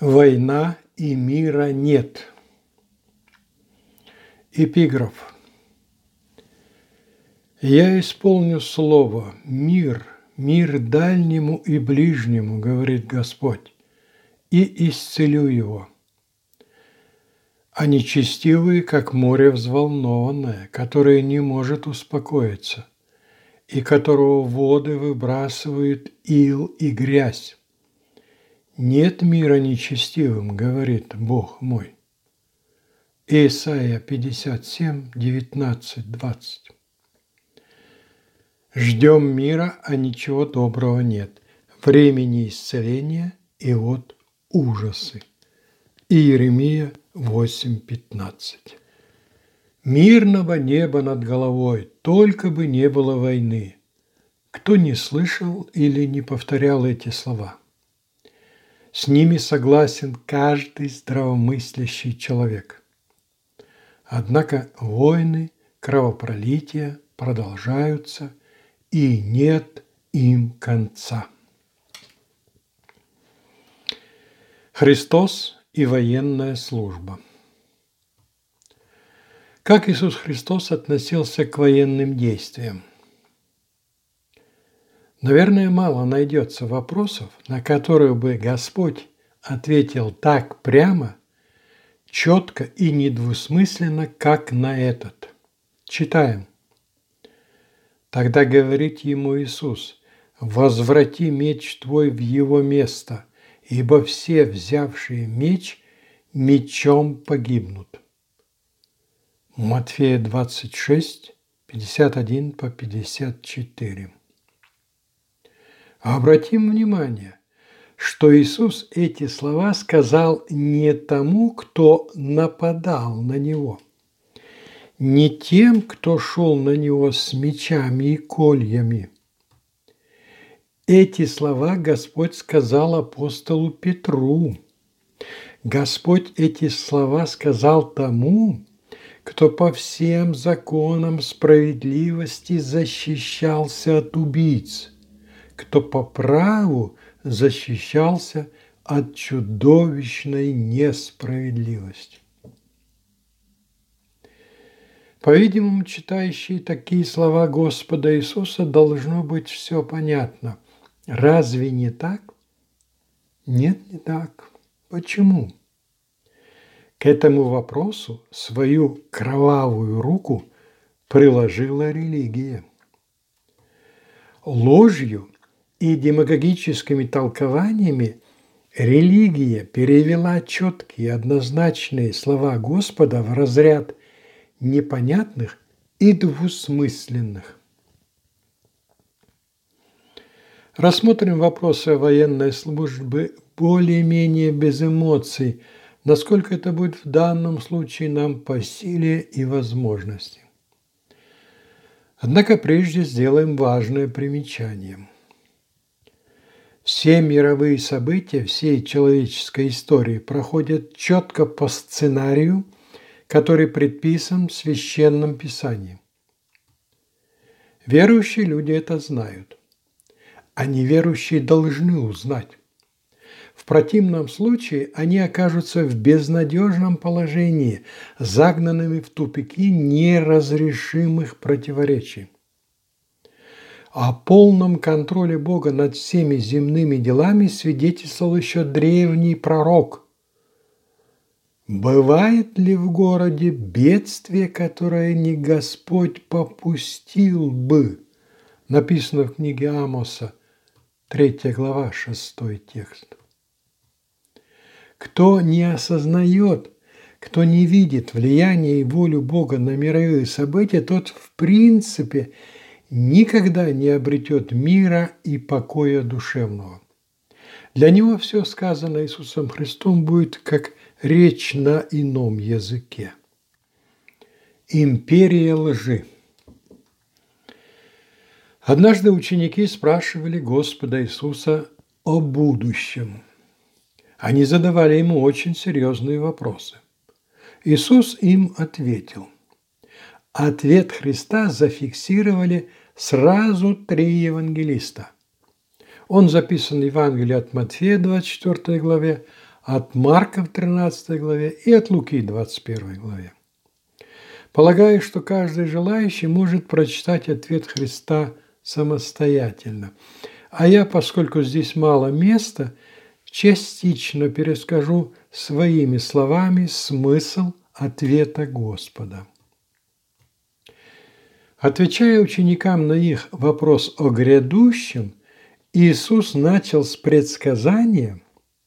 Война и мира нет. Эпиграф. Я исполню слово «мир», «мир дальнему и ближнему», говорит Господь, и исцелю его. А нечестивые, как море взволнованное, которое не может успокоиться, и которого воды выбрасывают ил и грязь. Нет мира нечестивым, говорит Бог мой. Исайя 57, 19, 20. Ждем мира, а ничего доброго нет. Времени исцеления и вот ужасы. Иеремия 8, 15. Мирного неба над головой, только бы не было войны. Кто не слышал или не повторял эти слова – с ними согласен каждый здравомыслящий человек. Однако войны, кровопролития продолжаются, и нет им конца. Христос и военная служба. Как Иисус Христос относился к военным действиям – Наверное, мало найдется вопросов, на которые бы Господь ответил так прямо, четко и недвусмысленно, как на этот. Читаем. Тогда говорит ему Иисус, «Возврати меч твой в его место, ибо все, взявшие меч, мечом погибнут». Матфея 26, 51 по 54. Обратим внимание, что Иисус эти слова сказал не тому, кто нападал на Него, не тем, кто шел на Него с мечами и кольями. Эти слова Господь сказал апостолу Петру. Господь эти слова сказал тому, кто по всем законам справедливости защищался от убийц – кто по праву защищался от чудовищной несправедливости. По-видимому, читающие такие слова Господа Иисуса должно быть все понятно. Разве не так? Нет, не так. Почему? К этому вопросу свою кровавую руку приложила религия. Ложью и демагогическими толкованиями религия перевела четкие однозначные слова Господа в разряд непонятных и двусмысленных. Рассмотрим вопросы военной службы более-менее без эмоций, насколько это будет в данном случае нам по силе и возможности. Однако прежде сделаем важное примечание – все мировые события всей человеческой истории проходят четко по сценарию, который предписан в Священном Писании. Верующие люди это знают, а неверующие должны узнать. В противном случае они окажутся в безнадежном положении, загнанными в тупики неразрешимых противоречий. О полном контроле Бога над всеми земными делами свидетельствовал еще древний пророк. Бывает ли в городе бедствие, которое не Господь попустил бы? Написано в книге Амоса, 3 глава, 6 текст. Кто не осознает, кто не видит влияние и волю Бога на мировые события, тот в принципе – никогда не обретет мира и покоя душевного. Для него все сказанное Иисусом Христом будет как речь на ином языке. Империя лжи. Однажды ученики спрашивали Господа Иисуса о будущем. Они задавали ему очень серьезные вопросы. Иисус им ответил – Ответ Христа зафиксировали сразу три евангелиста. Он записан в Евангелии от Матфея, 24 главе, от Марка в 13 главе и от Луки в 21 главе. Полагаю, что каждый желающий может прочитать ответ Христа самостоятельно. А я, поскольку здесь мало места, частично перескажу своими словами смысл ответа Господа. Отвечая ученикам на их вопрос о грядущем, Иисус начал с предсказания,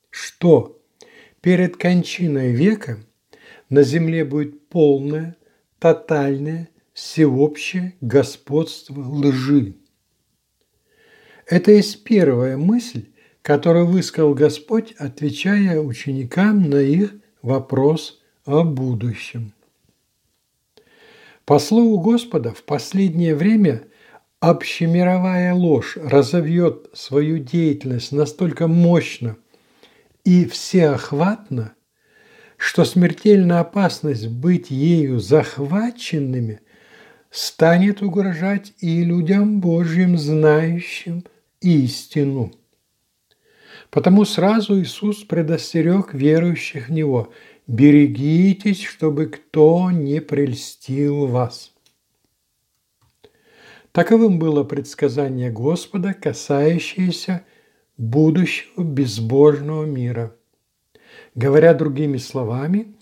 что перед кончиной века на земле будет полное, тотальное, всеобщее господство лжи. Это есть первая мысль, которую высказал Господь, отвечая ученикам на их вопрос о будущем. По слову Господа, в последнее время общемировая ложь разовьет свою деятельность настолько мощно и всеохватно, что смертельная опасность быть ею захваченными станет угрожать и людям Божьим, знающим истину. Потому сразу Иисус предостерег верующих в Него – берегитесь, чтобы кто не прельстил вас. Таковым было предсказание Господа, касающееся будущего безбожного мира. Говоря другими словами,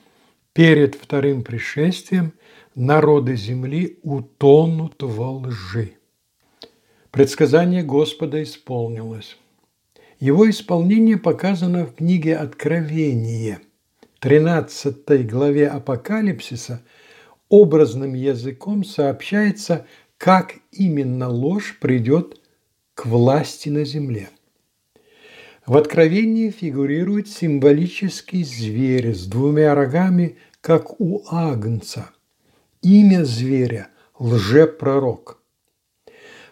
перед вторым пришествием народы земли утонут во лжи. Предсказание Господа исполнилось. Его исполнение показано в книге Откровения – 13 главе Апокалипсиса образным языком сообщается, как именно ложь придет к власти на земле. В Откровении фигурирует символический зверь с двумя рогами, как у агнца. Имя зверя – лжепророк.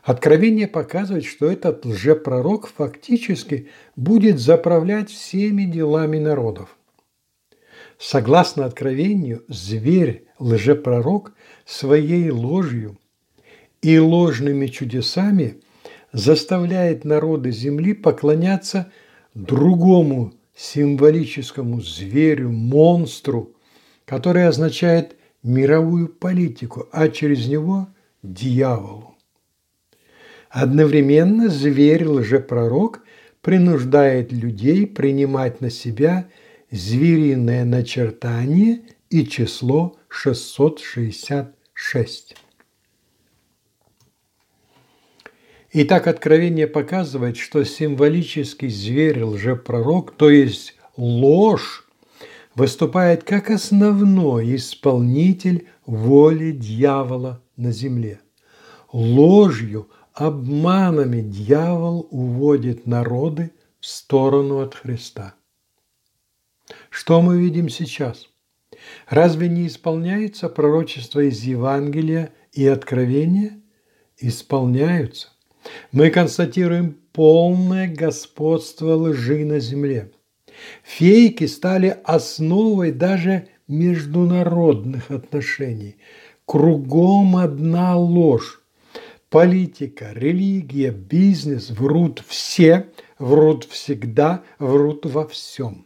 Откровение показывает, что этот лжепророк фактически будет заправлять всеми делами народов. Согласно откровению, зверь, лжепророк, своей ложью и ложными чудесами заставляет народы земли поклоняться другому символическому зверю, монстру, который означает мировую политику, а через него – дьяволу. Одновременно зверь-лжепророк принуждает людей принимать на себя – звериное начертание и число 666. Итак, Откровение показывает, что символический зверь-лжепророк, то есть ложь, выступает как основной исполнитель воли дьявола на земле. Ложью, обманами дьявол уводит народы в сторону от Христа. Что мы видим сейчас? Разве не исполняется пророчество из Евангелия и Откровения? Исполняются. Мы констатируем полное господство лжи на земле. Фейки стали основой даже международных отношений. Кругом одна ложь. Политика, религия, бизнес врут все, врут всегда, врут во всем.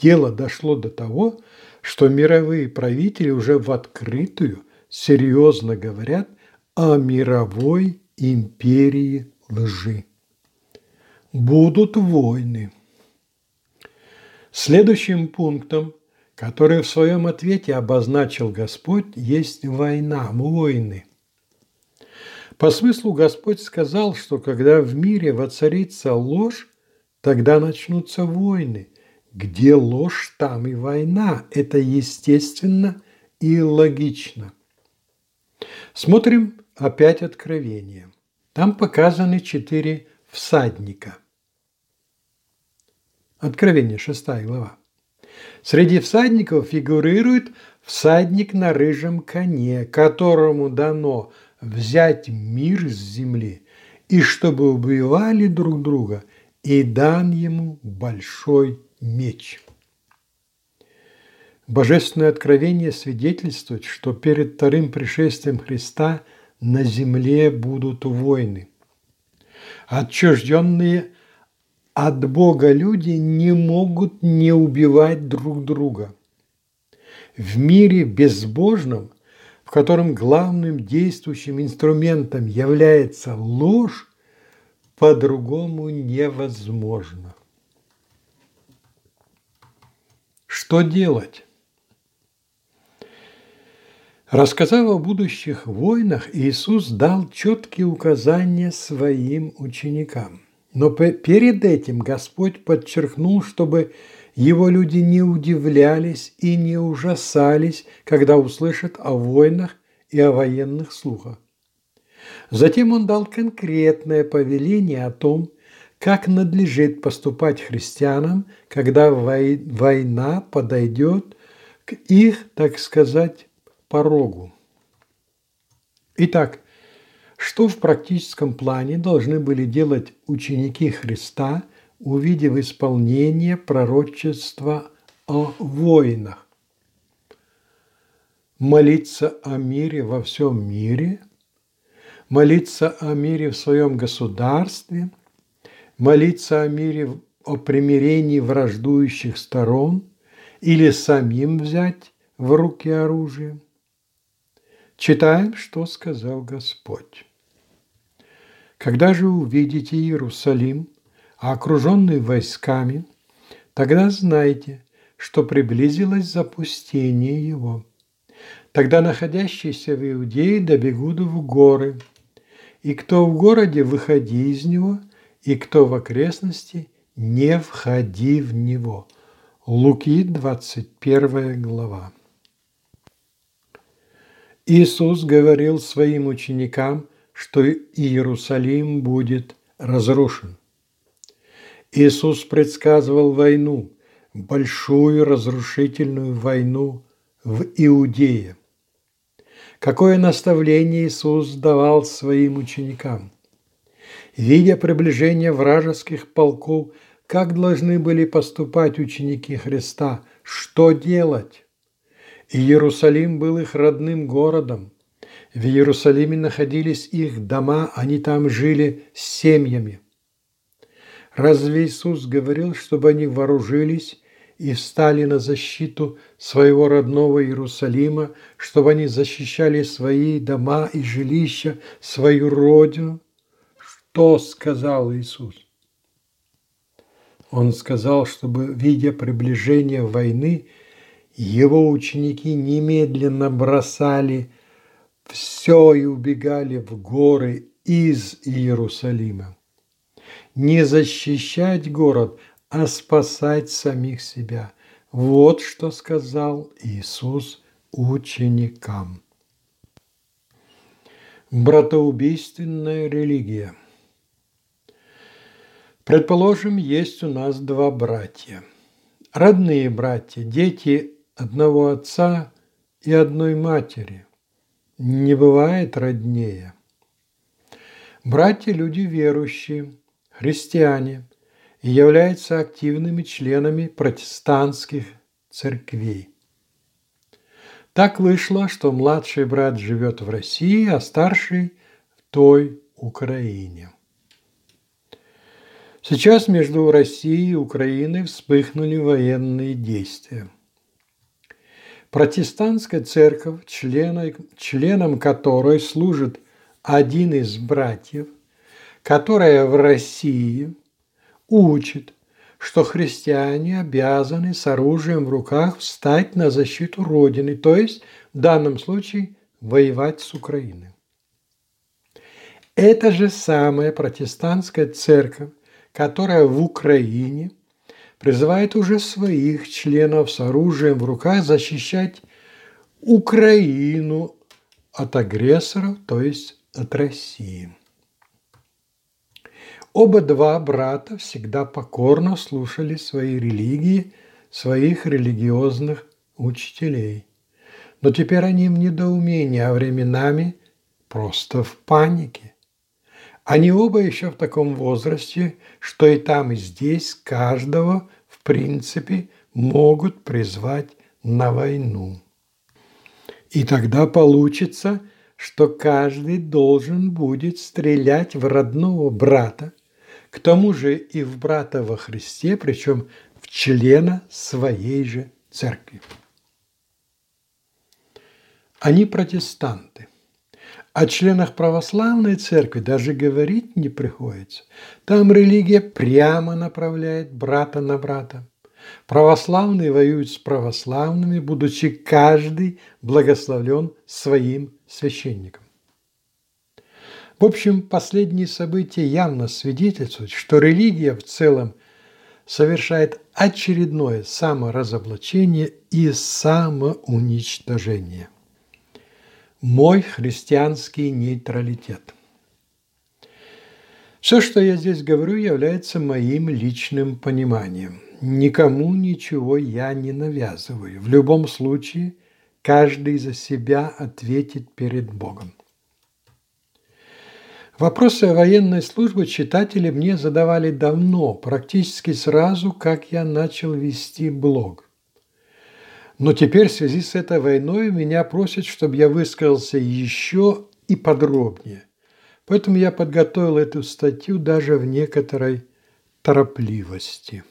Дело дошло до того, что мировые правители уже в открытую серьезно говорят о мировой империи лжи. Будут войны. Следующим пунктом, который в своем ответе обозначил Господь, есть война, войны. По смыслу Господь сказал, что когда в мире воцарится ложь, тогда начнутся войны – где ложь, там и война. Это естественно и логично. Смотрим опять Откровение. Там показаны четыре всадника. Откровение, шестая глава. Среди всадников фигурирует всадник на рыжем коне, которому дано взять мир с земли, и чтобы убивали друг друга, и дан ему большой меч. Божественное откровение свидетельствует, что перед вторым пришествием Христа на земле будут войны. Отчужденные от Бога люди не могут не убивать друг друга. В мире безбожном, в котором главным действующим инструментом является ложь, по-другому невозможно. Что делать? Рассказав о будущих войнах, Иисус дал четкие указания своим ученикам. Но перед этим Господь подчеркнул, чтобы его люди не удивлялись и не ужасались, когда услышат о войнах и о военных слухах. Затем он дал конкретное повеление о том, как надлежит поступать христианам, когда война подойдет к их, так сказать, порогу. Итак, что в практическом плане должны были делать ученики Христа, увидев исполнение пророчества о войнах? Молиться о мире во всем мире – молиться о мире в своем государстве, молиться о мире, о примирении враждующих сторон или самим взять в руки оружие. Читаем, что сказал Господь. Когда же увидите Иерусалим, окруженный войсками, тогда знайте, что приблизилось запустение его. Тогда находящиеся в Иудее добегут в горы – и кто в городе, выходи из него, и кто в окрестности, не входи в него. Луки, 21 глава. Иисус говорил своим ученикам, что Иерусалим будет разрушен. Иисус предсказывал войну, большую разрушительную войну в Иудее. Какое наставление Иисус давал своим ученикам? Видя приближение вражеских полков, как должны были поступать ученики Христа? Что делать? Иерусалим был их родным городом. В Иерусалиме находились их дома, они там жили с семьями. Разве Иисус говорил, чтобы они вооружились и встали на защиту своего родного Иерусалима, чтобы они защищали свои дома и жилища, свою родину. Что сказал Иисус? Он сказал, чтобы, видя приближение войны, его ученики немедленно бросали все и убегали в горы из Иерусалима. Не защищать город – а спасать самих себя. Вот что сказал Иисус ученикам. Братоубийственная религия. Предположим, есть у нас два братья. Родные братья, дети одного отца и одной матери. Не бывает роднее. Братья – люди верующие, христиане – и являются активными членами протестантских церквей. Так вышло, что младший брат живет в России, а старший в той Украине. Сейчас между Россией и Украиной вспыхнули военные действия. Протестантская церковь, членом, которой служит один из братьев, которая в России учит, что христиане обязаны с оружием в руках встать на защиту Родины, то есть в данном случае воевать с Украиной. Это же самая протестантская церковь, которая в Украине призывает уже своих членов с оружием в руках защищать Украину от агрессоров, то есть от России. Оба два брата всегда покорно слушали свои религии, своих религиозных учителей. Но теперь они в недоумении, а временами просто в панике. Они оба еще в таком возрасте, что и там, и здесь каждого, в принципе, могут призвать на войну. И тогда получится, что каждый должен будет стрелять в родного брата, к тому же и в брата во Христе, причем в члена своей же церкви. Они протестанты. О членах православной церкви даже говорить не приходится. Там религия прямо направляет брата на брата. Православные воюют с православными, будучи каждый благословлен своим священником. В общем, последние события явно свидетельствуют, что религия в целом совершает очередное саморазоблачение и самоуничтожение. Мой христианский нейтралитет. Все, что я здесь говорю, является моим личным пониманием. Никому ничего я не навязываю. В любом случае, каждый за себя ответит перед Богом. Вопросы о военной службе читатели мне задавали давно, практически сразу, как я начал вести блог. Но теперь в связи с этой войной меня просят, чтобы я высказался еще и подробнее. Поэтому я подготовил эту статью даже в некоторой торопливости.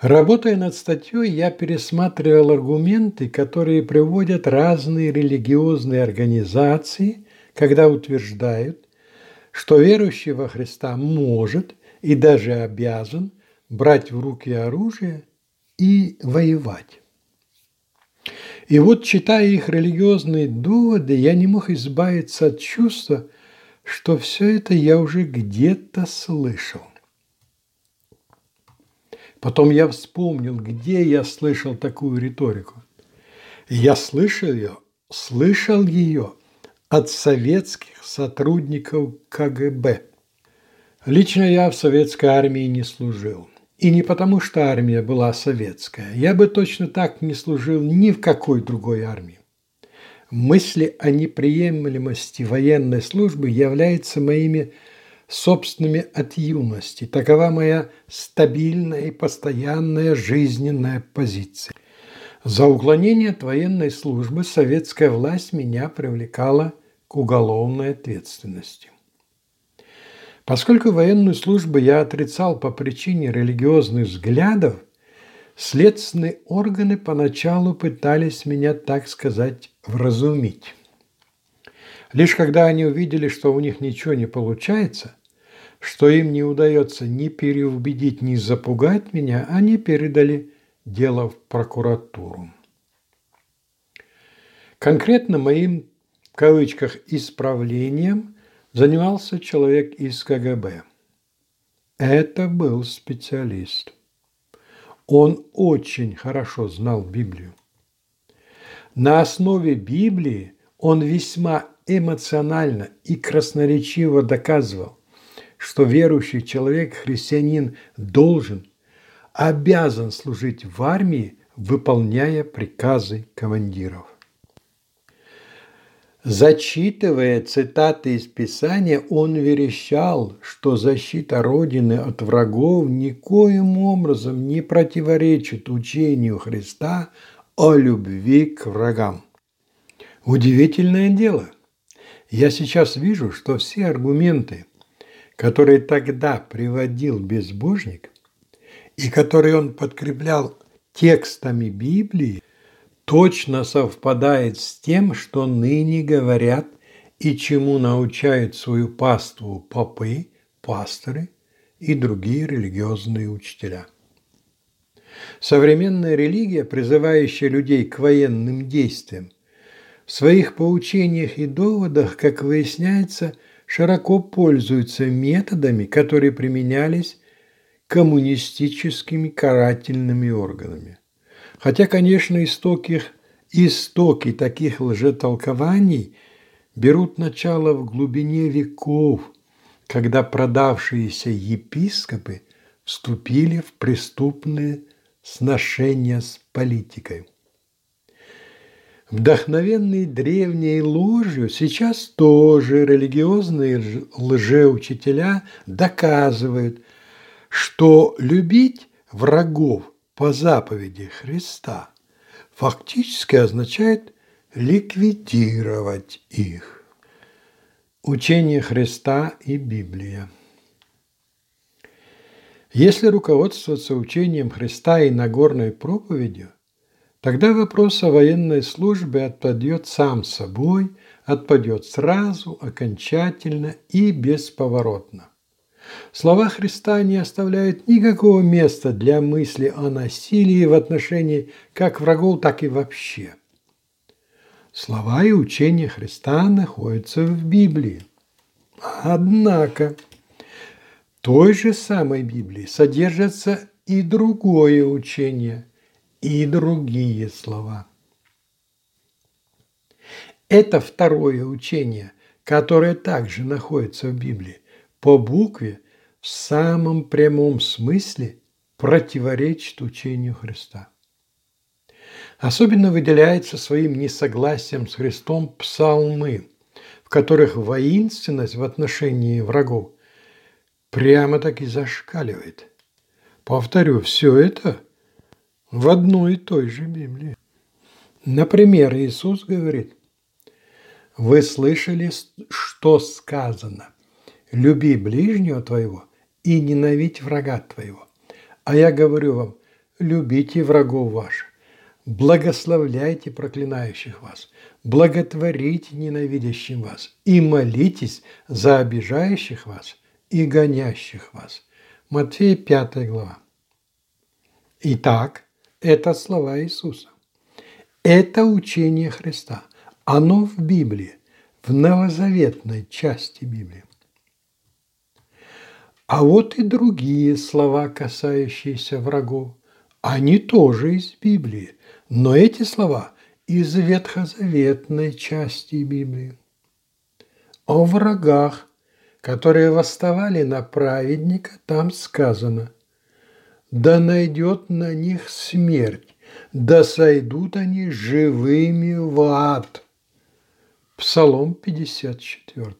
Работая над статьей, я пересматривал аргументы, которые приводят разные религиозные организации – когда утверждают, что верующий во Христа может и даже обязан брать в руки оружие и воевать. И вот, читая их религиозные доводы, я не мог избавиться от чувства, что все это я уже где-то слышал. Потом я вспомнил, где я слышал такую риторику. Я слышал ее, слышал ее от советских сотрудников КГБ. Лично я в советской армии не служил. И не потому, что армия была советская. Я бы точно так не служил ни в какой другой армии. Мысли о неприемлемости военной службы являются моими собственными от юности. Такова моя стабильная и постоянная жизненная позиция. За уклонение от военной службы советская власть меня привлекала к уголовной ответственности. Поскольку военную службу я отрицал по причине религиозных взглядов, следственные органы поначалу пытались меня, так сказать, вразумить. Лишь когда они увидели, что у них ничего не получается, что им не удается ни переубедить, ни запугать меня, они передали дело в прокуратуру. Конкретно моим, в кавычках, исправлением занимался человек из КГБ. Это был специалист. Он очень хорошо знал Библию. На основе Библии он весьма эмоционально и красноречиво доказывал, что верующий человек, христианин, должен обязан служить в армии, выполняя приказы командиров. Зачитывая цитаты из Писания, он верещал, что защита Родины от врагов никоим образом не противоречит учению Христа о любви к врагам. Удивительное дело. Я сейчас вижу, что все аргументы, которые тогда приводил безбожник, и который он подкреплял текстами Библии, точно совпадает с тем, что ныне говорят и чему научают свою паству попы, пасторы и другие религиозные учителя. Современная религия, призывающая людей к военным действиям, в своих поучениях и доводах, как выясняется, широко пользуется методами, которые применялись коммунистическими карательными органами. Хотя, конечно, истоки, истоки таких лжетолкований берут начало в глубине веков, когда продавшиеся епископы вступили в преступные сношения с политикой. Вдохновенные древней ложью, сейчас тоже религиозные лжеучителя доказывают, что любить врагов по заповеди Христа фактически означает ликвидировать их. Учение Христа и Библия. Если руководствоваться учением Христа и Нагорной проповедью, тогда вопрос о военной службе отпадет сам собой, отпадет сразу, окончательно и бесповоротно. Слова Христа не оставляют никакого места для мысли о насилии в отношении как врагов, так и вообще. Слова и учения Христа находятся в Библии. Однако той же самой Библии содержится и другое учение, и другие слова. Это второе учение, которое также находится в Библии, по букве в самом прямом смысле противоречит учению Христа. Особенно выделяется своим несогласием с Христом псалмы, в которых воинственность в отношении врагов прямо-таки зашкаливает. Повторю, все это в одной и той же Библии. Например, Иисус говорит, вы слышали, что сказано, люби ближнего твоего и ненавидь врага твоего. А я говорю вам, любите врагов ваших, благословляйте проклинающих вас, благотворите ненавидящим вас и молитесь за обижающих вас – и гонящих вас. Матфея 5 глава. Итак, это слова Иисуса. Это учение Христа. Оно в Библии, в новозаветной части Библии. А вот и другие слова, касающиеся врагов. Они тоже из Библии, но эти слова из ветхозаветной части Библии. О врагах которые восставали на праведника, там сказано, «Да найдет на них смерть, да сойдут они живыми в ад». Псалом 54.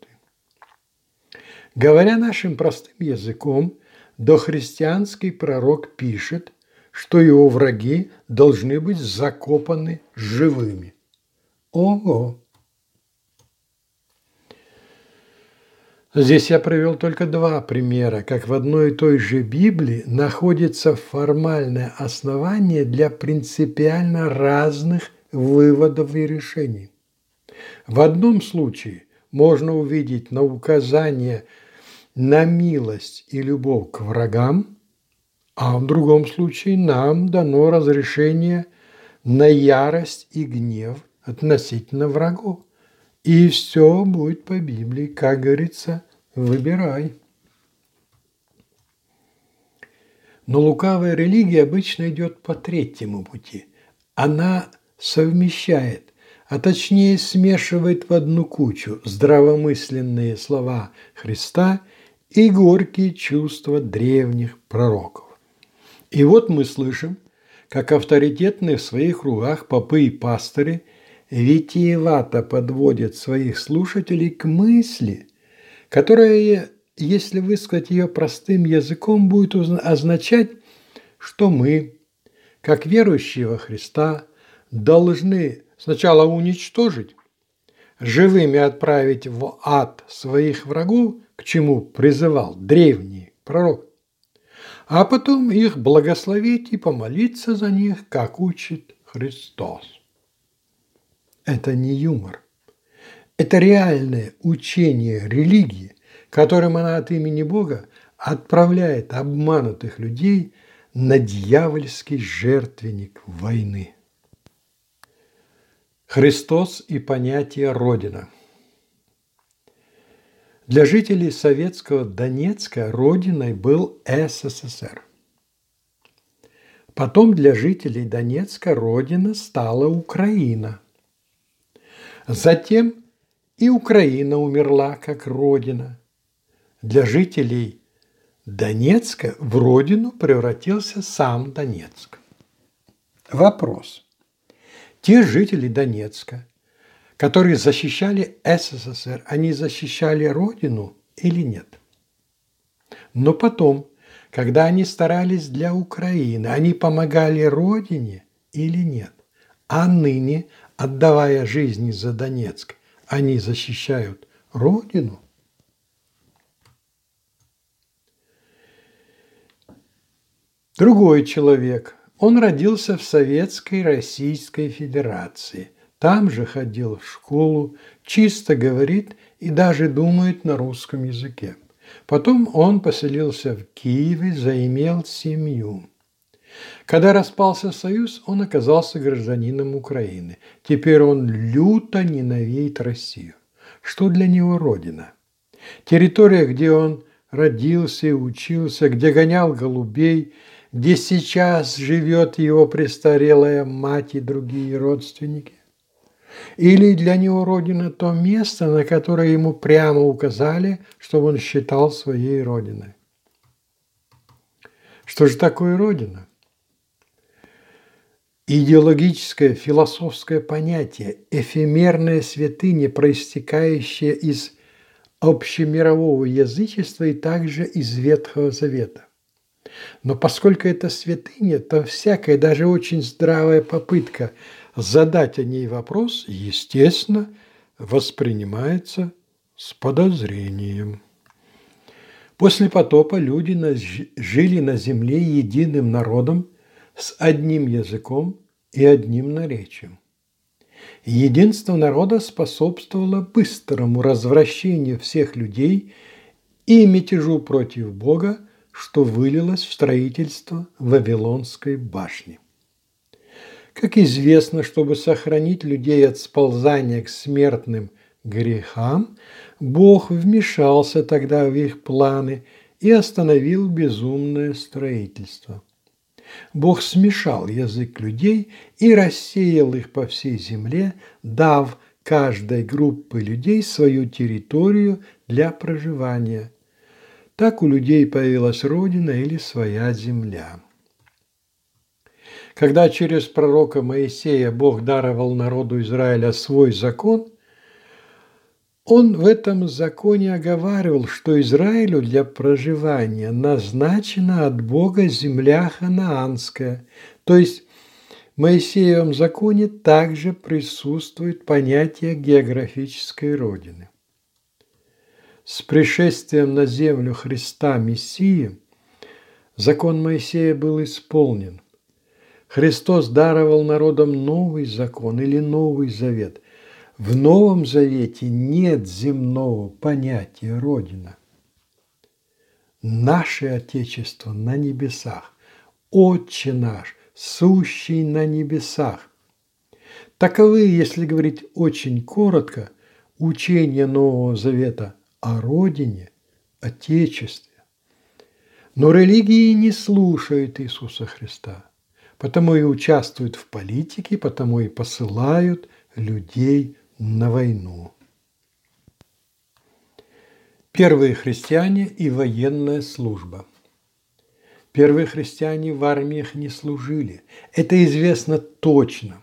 Говоря нашим простым языком, дохристианский пророк пишет, что его враги должны быть закопаны живыми. Ого! Здесь я привел только два примера, как в одной и той же Библии находится формальное основание для принципиально разных выводов и решений. В одном случае можно увидеть на указание на милость и любовь к врагам, а в другом случае нам дано разрешение на ярость и гнев относительно врагов. И все будет по Библии, как говорится, выбирай. Но лукавая религия обычно идет по третьему пути. Она совмещает, а точнее смешивает в одну кучу здравомысленные слова Христа и горькие чувства древних пророков. И вот мы слышим, как авторитетные в своих кругах попы и пастыри витиевато подводят своих слушателей к мысли – которая, если высказать ее простым языком, будет означать, что мы, как верующие во Христа, должны сначала уничтожить, живыми отправить в ад своих врагов, к чему призывал древний пророк, а потом их благословить и помолиться за них, как учит Христос. Это не юмор. Это реальное учение религии, которым она от имени Бога отправляет обманутых людей на дьявольский жертвенник войны. Христос и понятие Родина. Для жителей советского Донецка Родиной был СССР. Потом для жителей Донецка Родина стала Украина. Затем и Украина умерла как родина. Для жителей Донецка в родину превратился сам Донецк. Вопрос. Те жители Донецка, которые защищали СССР, они защищали родину или нет? Но потом, когда они старались для Украины, они помогали родине или нет? А ныне, отдавая жизни за Донецк, они защищают Родину. Другой человек. Он родился в Советской Российской Федерации. Там же ходил в школу, чисто говорит и даже думает на русском языке. Потом он поселился в Киеве, заимел семью. Когда распался Союз, он оказался гражданином Украины. Теперь он люто ненавидит Россию. Что для него Родина? Территория, где он родился и учился, где гонял голубей, где сейчас живет его престарелая мать и другие родственники? Или для него Родина то место, на которое ему прямо указали, чтобы он считал своей Родиной? Что же такое Родина? Идеологическое, философское понятие, эфемерная святыня, проистекающая из общемирового язычества и также из Ветхого Завета. Но поскольку это святыня, то всякая, даже очень здравая попытка задать о ней вопрос, естественно, воспринимается с подозрением. После потопа люди жили на земле единым народом с одним языком и одним наречием. Единство народа способствовало быстрому развращению всех людей и мятежу против Бога, что вылилось в строительство Вавилонской башни. Как известно, чтобы сохранить людей от сползания к смертным грехам, Бог вмешался тогда в их планы и остановил безумное строительство. Бог смешал язык людей и рассеял их по всей земле, дав каждой группе людей свою территорию для проживания. Так у людей появилась родина или своя земля. Когда через пророка Моисея Бог даровал народу Израиля свой закон, он в этом законе оговаривал, что Израилю для проживания назначена от Бога земля ханаанская. То есть в Моисеевом законе также присутствует понятие географической родины. С пришествием на землю Христа Мессии закон Моисея был исполнен. Христос даровал народам новый закон или новый завет – в Новом Завете нет земного понятия Родина. Наше Отечество на небесах, Отче наш, сущий на небесах. Таковы, если говорить очень коротко, учения Нового Завета о Родине, Отечестве. Но религии не слушают Иисуса Христа, потому и участвуют в политике, потому и посылают людей на войну. Первые христиане и военная служба. Первые христиане в армиях не служили. Это известно точно.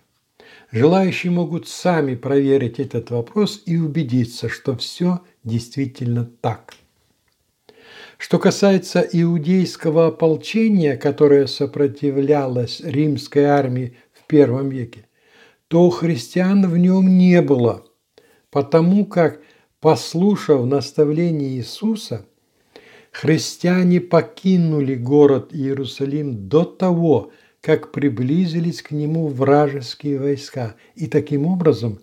Желающие могут сами проверить этот вопрос и убедиться, что все действительно так. Что касается иудейского ополчения, которое сопротивлялось римской армии в первом веке, то христиан в нем не было, потому как, послушав наставление Иисуса, христиане покинули город Иерусалим до того, как приблизились к нему вражеские войска. И таким образом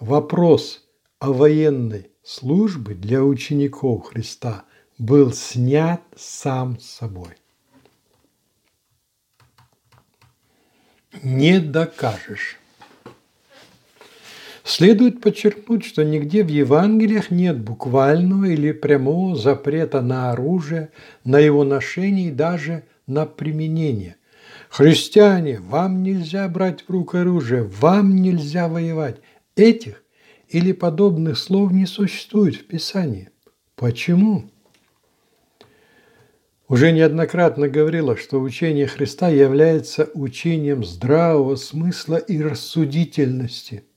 вопрос о военной службе для учеников Христа был снят сам собой. Не докажешь. Следует подчеркнуть, что нигде в Евангелиях нет буквального или прямого запрета на оружие, на его ношение и даже на применение. Христиане, вам нельзя брать в руку оружие, вам нельзя воевать. Этих или подобных слов не существует в Писании. Почему? Уже неоднократно говорила, что учение Христа является учением здравого смысла и рассудительности –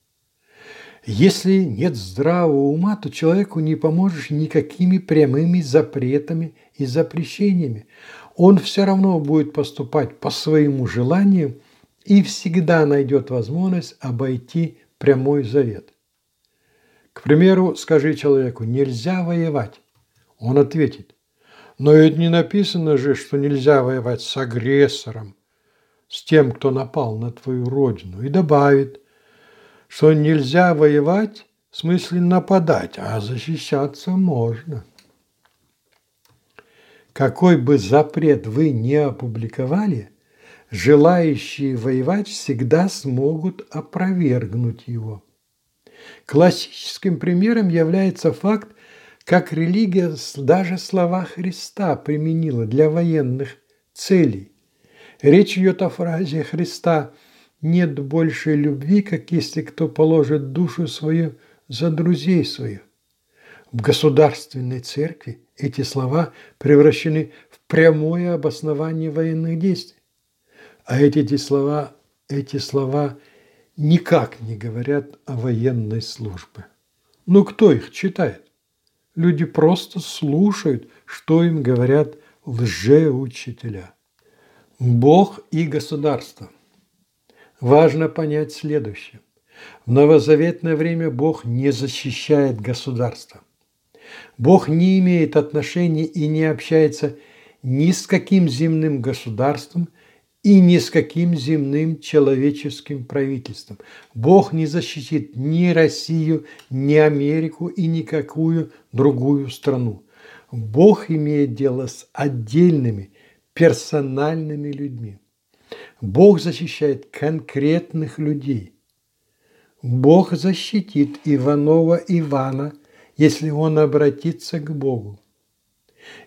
если нет здравого ума, то человеку не поможешь никакими прямыми запретами и запрещениями. Он все равно будет поступать по своему желанию и всегда найдет возможность обойти прямой завет. К примеру, скажи человеку, нельзя воевать. Он ответит, Но ведь не написано же, что нельзя воевать с агрессором, с тем, кто напал на твою родину. И добавит, что нельзя воевать в смысле нападать, а защищаться можно. Какой бы запрет вы не опубликовали, желающие воевать всегда смогут опровергнуть его. Классическим примером является факт, как религия даже слова Христа применила для военных целей. Речь идет о фразе Христа «нет большей любви, как если кто положит душу свою за друзей своих». В государственной церкви эти слова превращены в прямое обоснование военных действий. А эти слова, эти слова никак не говорят о военной службе. Ну кто их читает? Люди просто слушают, что им говорят лжеучителя. Бог и государство. Важно понять следующее. В новозаветное время Бог не защищает государство. Бог не имеет отношений и не общается ни с каким земным государством – и ни с каким земным человеческим правительством. Бог не защитит ни Россию, ни Америку и никакую другую страну. Бог имеет дело с отдельными персональными людьми. Бог защищает конкретных людей. Бог защитит Иванова Ивана, если он обратится к Богу.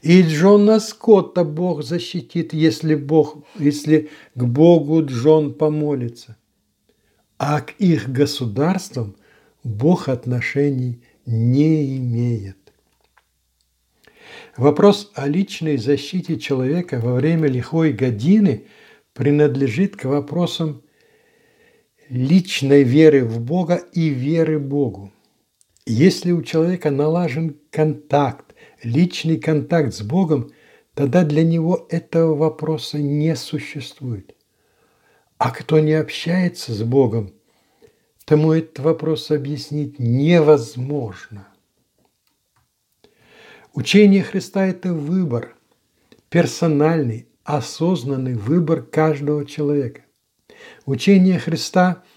И Джона Скотта Бог защитит, если, Бог, если к Богу Джон помолится. А к их государствам Бог отношений не имеет. Вопрос о личной защите человека во время лихой годины принадлежит к вопросам личной веры в Бога и веры Богу. Если у человека налажен контакт, личный контакт с Богом, тогда для него этого вопроса не существует. А кто не общается с Богом, тому этот вопрос объяснить невозможно. Учение Христа – это выбор, персональный, осознанный выбор каждого человека. Учение Христа –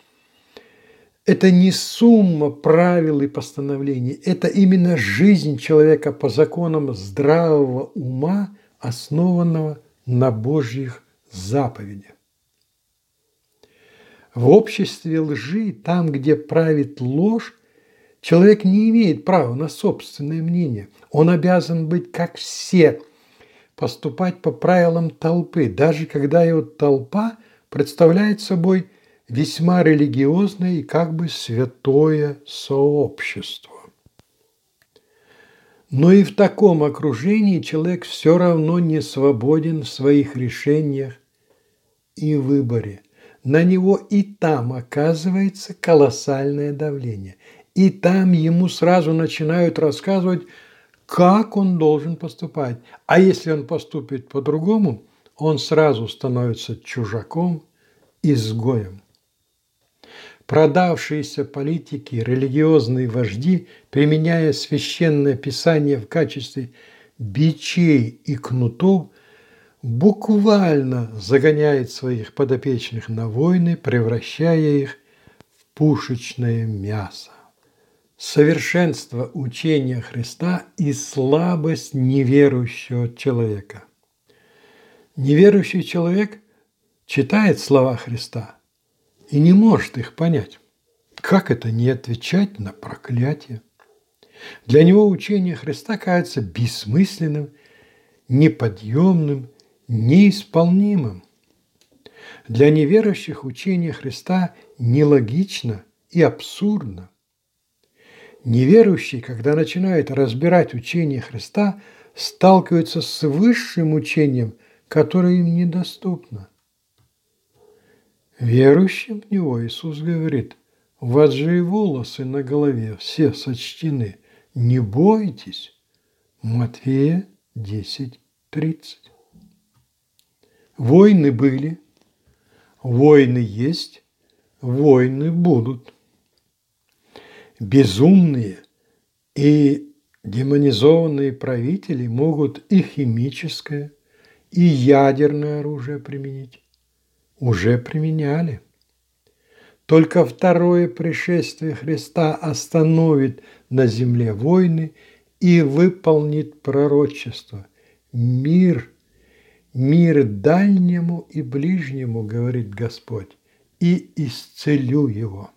это не сумма правил и постановлений, это именно жизнь человека по законам здравого ума, основанного на Божьих заповедях. В обществе лжи, там, где правит ложь, человек не имеет права на собственное мнение. Он обязан быть как все, поступать по правилам толпы, даже когда его толпа представляет собой – весьма религиозное и как бы святое сообщество. Но и в таком окружении человек все равно не свободен в своих решениях и выборе. На него и там оказывается колоссальное давление. И там ему сразу начинают рассказывать, как он должен поступать. А если он поступит по-другому, он сразу становится чужаком, изгоем. Продавшиеся политики, религиозные вожди, применяя священное писание в качестве бичей и кнутов, буквально загоняет своих подопечных на войны, превращая их в пушечное мясо. Совершенство учения Христа и слабость неверующего человека. Неверующий человек читает слова Христа – и не может их понять. Как это не отвечать на проклятие? Для него учение Христа кажется бессмысленным, неподъемным, неисполнимым. Для неверующих учение Христа нелогично и абсурдно. Неверующие, когда начинают разбирать учение Христа, сталкиваются с высшим учением, которое им недоступно. Верующим в Него Иисус говорит, у вас же и волосы на голове все сочтены. Не бойтесь. Матфея 10, 30. Войны были, войны есть, войны будут. Безумные и Демонизованные правители могут и химическое, и ядерное оружие применить. Уже применяли. Только второе пришествие Христа остановит на земле войны и выполнит пророчество. Мир, мир дальнему и ближнему, говорит Господь, и исцелю его.